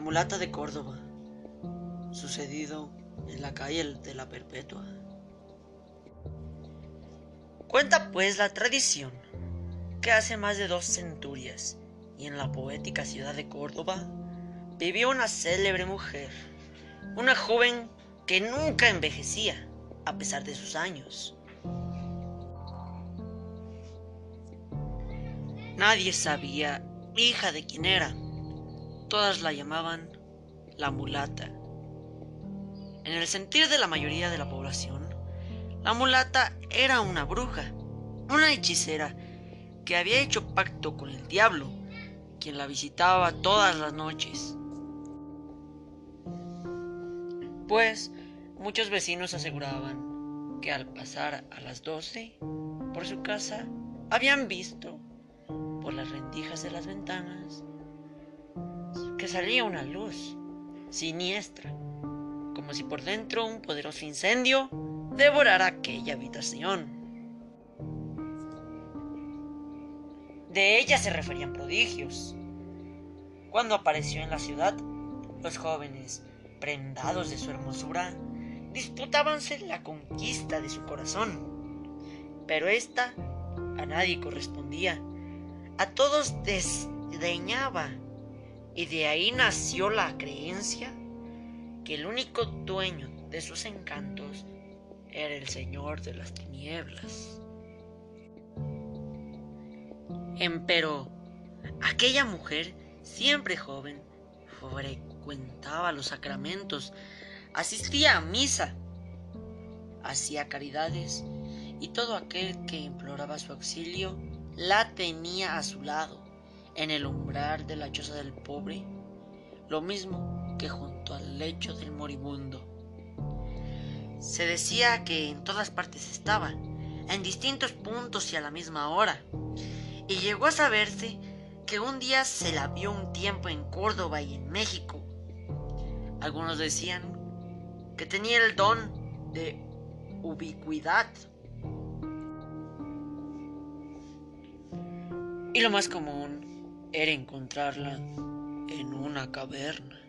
mulata de Córdoba, sucedido en la calle de la Perpetua. Cuenta pues la tradición que hace más de dos centurias y en la poética ciudad de Córdoba vivió una célebre mujer, una joven que nunca envejecía a pesar de sus años. Nadie sabía hija de quién era. Todas la llamaban la mulata. En el sentir de la mayoría de la población, la mulata era una bruja, una hechicera que había hecho pacto con el diablo, quien la visitaba todas las noches. Pues muchos vecinos aseguraban que al pasar a las doce por su casa habían visto por las rendijas de las ventanas que salía una luz siniestra, como si por dentro un poderoso incendio devorara aquella habitación. De ella se referían prodigios. Cuando apareció en la ciudad, los jóvenes, prendados de su hermosura, disputábanse la conquista de su corazón. Pero ésta a nadie correspondía a todos desdeñaba y de ahí nació la creencia que el único dueño de sus encantos era el Señor de las tinieblas. Empero, aquella mujer, siempre joven, frecuentaba los sacramentos, asistía a misa, hacía caridades y todo aquel que imploraba su auxilio la tenía a su lado, en el umbral de la choza del pobre, lo mismo que junto al lecho del moribundo. Se decía que en todas partes estaba, en distintos puntos y a la misma hora, y llegó a saberse que un día se la vio un tiempo en Córdoba y en México. Algunos decían que tenía el don de ubicuidad y lo más común era encontrarla en una caverna.